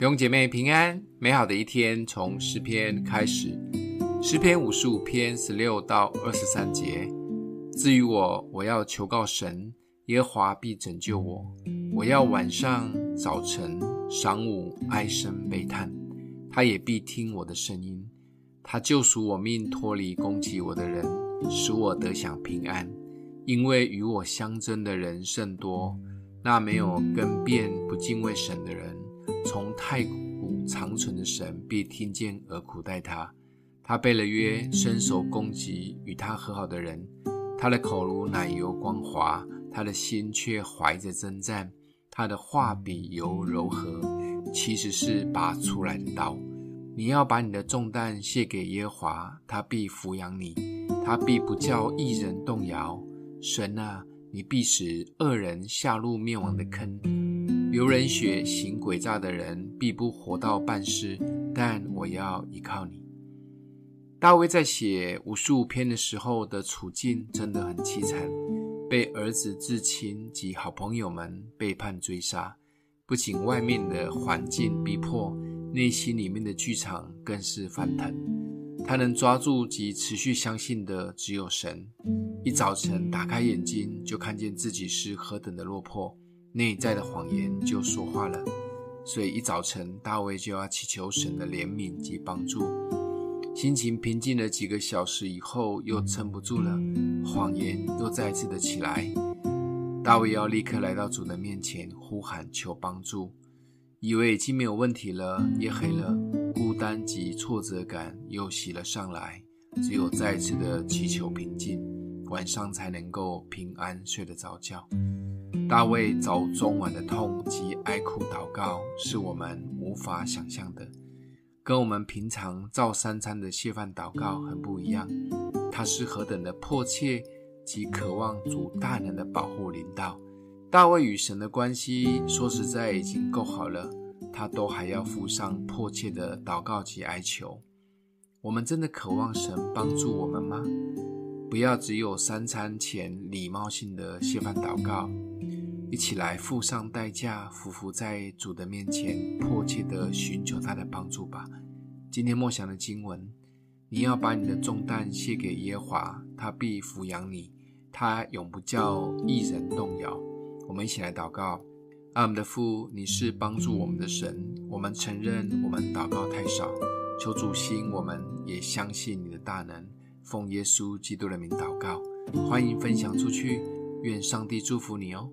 弟兄姐妹平安，美好的一天从诗篇开始。诗篇五十五篇十六到二十三节。至于我，我要求告神，耶和华必拯救我。我要晚上、早晨、晌午哀声悲叹，他也必听我的声音。他救赎我命，脱离攻击我的人，使我得享平安。因为与我相争的人甚多，那没有更变不敬畏神的人，从太古长存的神必听见而苦待他。他背了约，伸手攻击与他和好的人。他的口如奶油光滑，他的心却怀着征战。他的话比油柔和，其实是拔出来的刀。你要把你的重担卸给耶和华，他必抚养你，他必不叫一人动摇。神啊，你必使恶人下入灭亡的坑，流人血、行诡诈的人必不活到半世。但我要依靠你。大卫在写无数篇的时候的处境真的很凄惨，被儿子、至亲及好朋友们背叛追杀，不仅外面的环境逼迫，内心里面的剧场更是翻腾。他能抓住及持续相信的只有神。一早晨打开眼睛，就看见自己是何等的落魄，内在的谎言就说话了。所以一早晨，大卫就要祈求神的怜悯及帮助。心情平静了几个小时以后，又撑不住了，谎言又再次的起来。大卫要立刻来到主的面前，呼喊求帮助，以为已经没有问题了。夜黑了，孤单及挫折感又袭了上来，只有再次的祈求平静，晚上才能够平安睡得着觉。大卫早中晚的痛及哀哭祷告，是我们无法想象的。跟我们平常照三餐的谢饭祷告很不一样，他是何等的迫切及渴望主大能的保护领导。大卫与神的关系说实在已经够好了，他都还要附上迫切的祷告及哀求。我们真的渴望神帮助我们吗？不要只有三餐前礼貌性的谢饭祷告。一起来付上代价，匍匐在主的面前，迫切地寻求他的帮助吧。今天默想的经文，你要把你的重担卸给耶和华，他必抚养你，他永不叫一人动摇。我们一起来祷告：爱我们的父，你是帮助我们的神，我们承认我们祷告太少，求主吸引我们，也相信你的大能。奉耶稣基督的名祷告，欢迎分享出去，愿上帝祝福你哦。